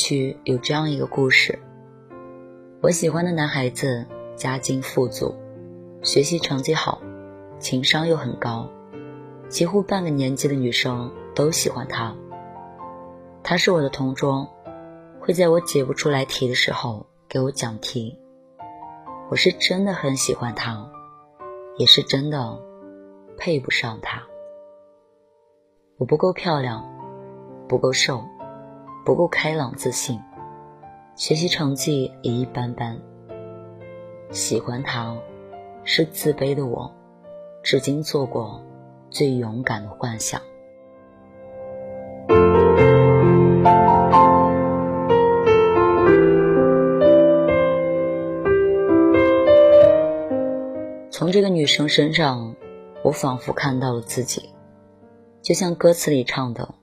到留言区有这样一个故事：我喜欢的男孩子家境富足，学习成绩好，情商又很高，几乎半个年级的女生都喜欢他。他是我的同桌，会在我解不出来题的时候给我讲题。我是真的很喜欢他，也是真的配不上他。我不够漂亮。不够瘦，不够开朗自信，学习成绩也一般般。喜欢他，是自卑的我，至今做过最勇敢的幻想。从这个女生身上，我仿佛看到了自己，就像歌词里唱的。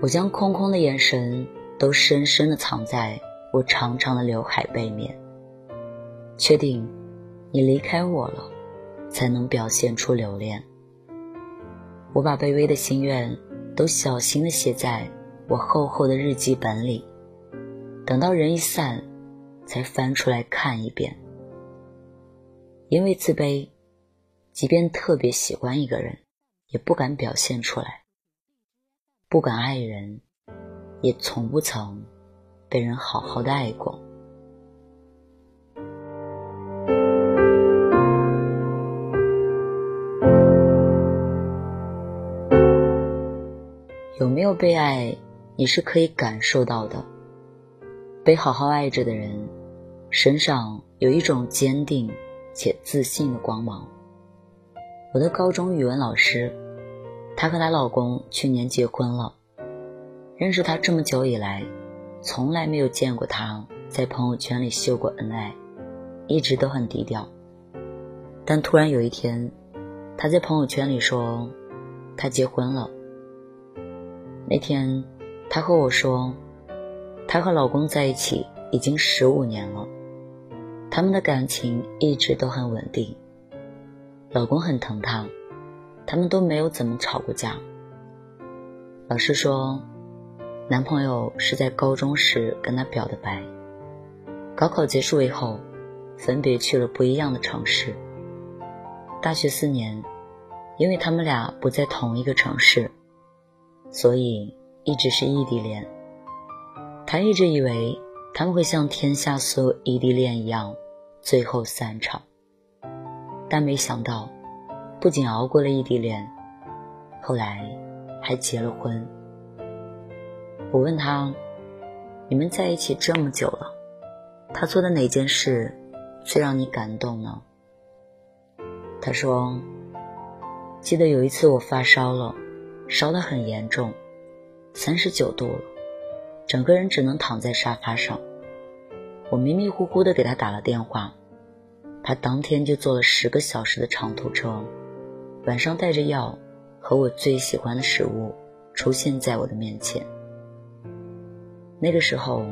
我将空空的眼神都深深的藏在我长长的刘海背面。确定，你离开我了，才能表现出留恋。我把卑微的心愿都小心的写在我厚厚的日记本里，等到人一散，才翻出来看一遍。因为自卑，即便特别喜欢一个人，也不敢表现出来。不敢爱人，也从不曾被人好好的爱过。有没有被爱，你是可以感受到的。被好好爱着的人，身上有一种坚定且自信的光芒。我的高中语文老师。她和她老公去年结婚了。认识她这么久以来，从来没有见过她在朋友圈里秀过恩爱，一直都很低调。但突然有一天，她在朋友圈里说她结婚了。那天，她和我说，她和老公在一起已经十五年了，他们的感情一直都很稳定，老公很疼她。他们都没有怎么吵过架。老师说，男朋友是在高中时跟她表的白，高考结束以后，分别去了不一样的城市。大学四年，因为他们俩不在同一个城市，所以一直是异地恋。他一直以为他们会像天下所有异地恋一样，最后散场，但没想到。不仅熬过了异地恋，后来还结了婚。我问他：“你们在一起这么久了，他做的哪件事最让你感动呢？”他说：“记得有一次我发烧了，烧得很严重，三十九度了，整个人只能躺在沙发上。我迷迷糊糊的给他打了电话，他当天就坐了十个小时的长途车。”晚上带着药和我最喜欢的食物出现在我的面前。那个时候，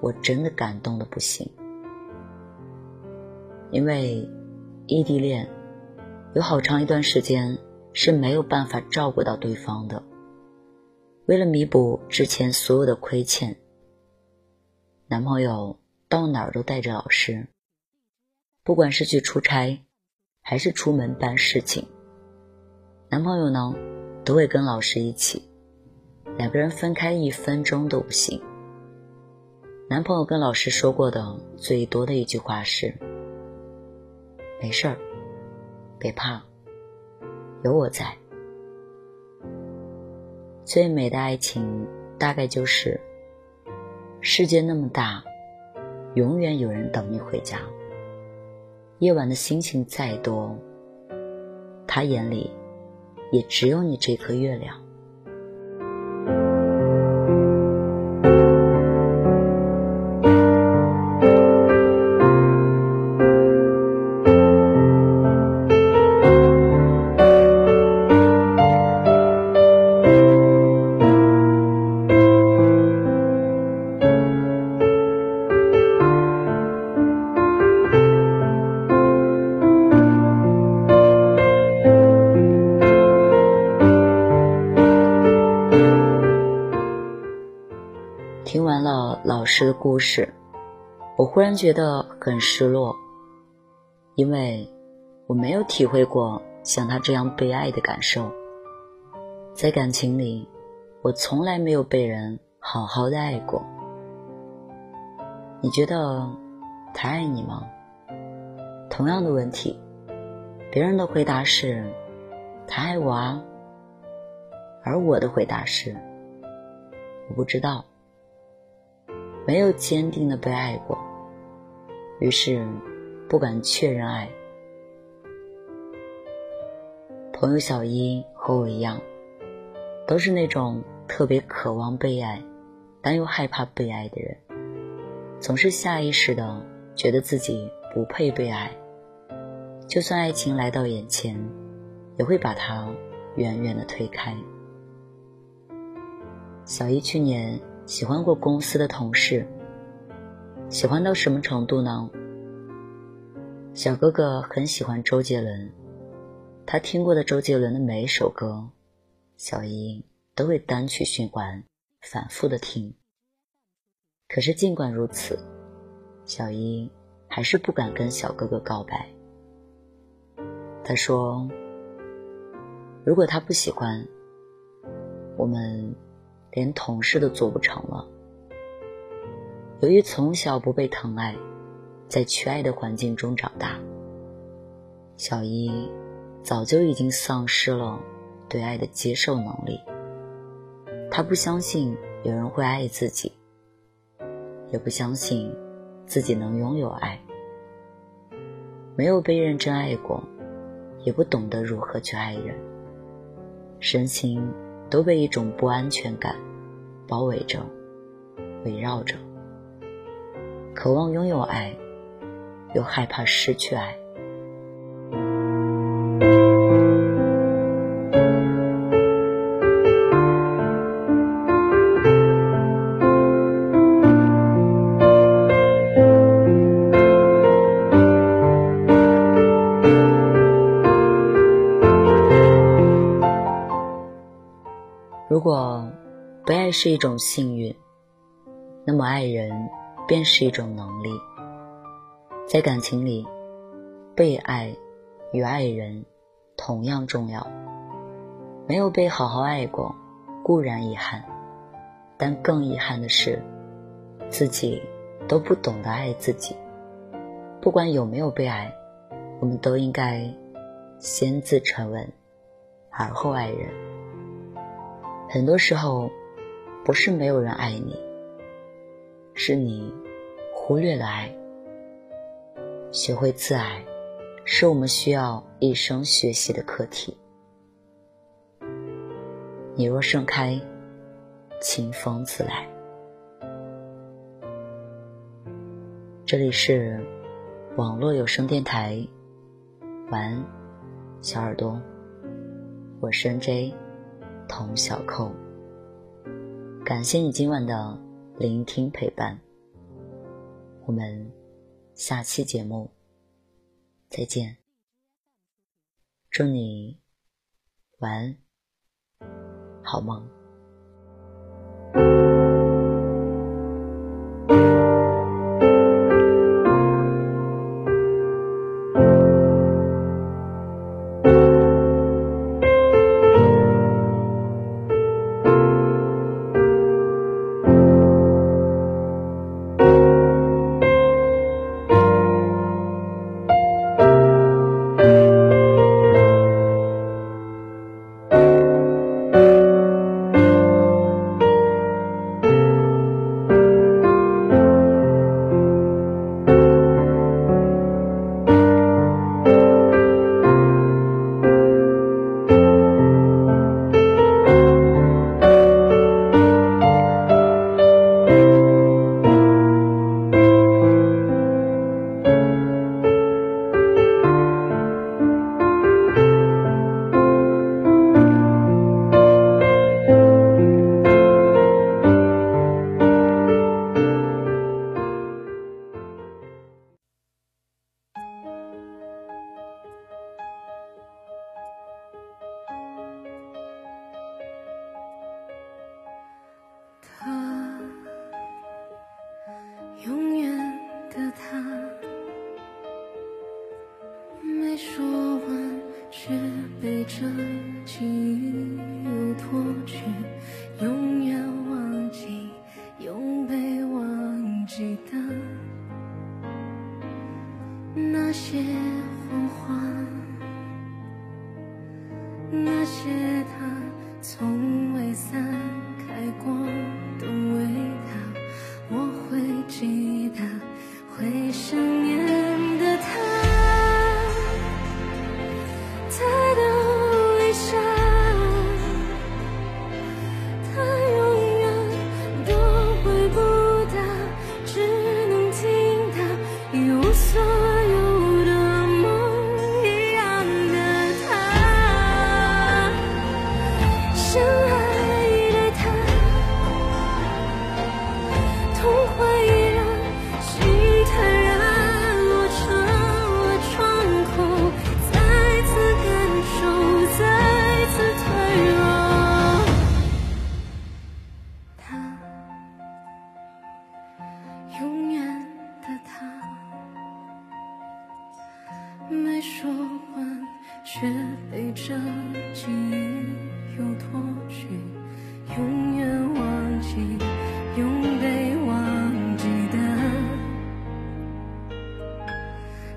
我真的感动的不行，因为异地恋有好长一段时间是没有办法照顾到对方的。为了弥补之前所有的亏欠，男朋友到哪儿都带着老师，不管是去出差。还是出门办事情，男朋友呢，都会跟老师一起，两个人分开一分钟都不行。男朋友跟老师说过的最多的一句话是：“没事儿，别怕，有我在。”最美的爱情大概就是：世界那么大，永远有人等你回家。夜晚的星星再多，他眼里也只有你这颗月亮。的故事，我忽然觉得很失落，因为我没有体会过像他这样被爱的感受。在感情里，我从来没有被人好好的爱过。你觉得他爱你吗？同样的问题，别人的回答是“他爱我啊”，而我的回答是“我不知道”。没有坚定的被爱过，于是不敢确认爱。朋友小一和我一样，都是那种特别渴望被爱，但又害怕被爱的人，总是下意识的觉得自己不配被爱，就算爱情来到眼前，也会把它远远的推开。小一去年。喜欢过公司的同事，喜欢到什么程度呢？小哥哥很喜欢周杰伦，他听过的周杰伦的每一首歌，小姨都会单曲循环，反复的听。可是尽管如此，小姨还是不敢跟小哥哥告白。他说：“如果他不喜欢，我们。”连同事都做不成了。由于从小不被疼爱，在缺爱的环境中长大，小一早就已经丧失了对爱的接受能力。他不相信有人会爱自己，也不相信自己能拥有爱。没有被认真爱过，也不懂得如何去爱人，身心都被一种不安全感。包围着，围绕着，渴望拥有爱，又害怕失去爱。被爱是一种幸运，那么爱人便是一种能力。在感情里，被爱与爱人同样重要。没有被好好爱过，固然遗憾，但更遗憾的是，自己都不懂得爱自己。不管有没有被爱，我们都应该先自沉稳，而后爱人。很多时候。不是没有人爱你，是你忽略了爱。学会自爱，是我们需要一生学习的课题。你若盛开，清风自来。这里是网络有声电台，晚安，小耳朵，我是 N J 童小扣。感谢你今晚的聆听陪伴，我们下期节目再见，祝你晚安，好梦。背着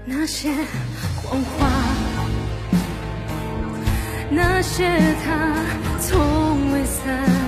那些谎话，那些他从未散。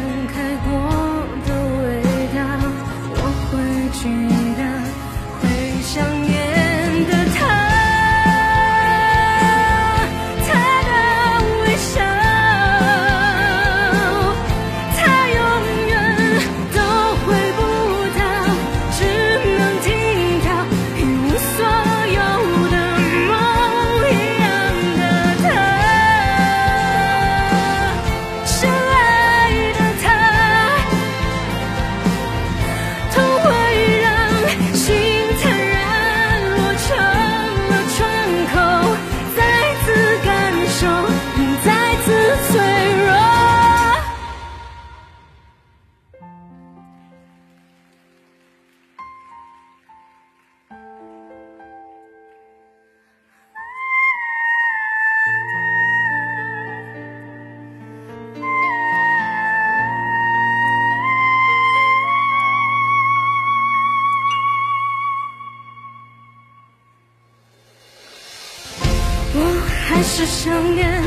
是想念，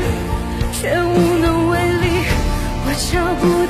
却无能为力，我敲不。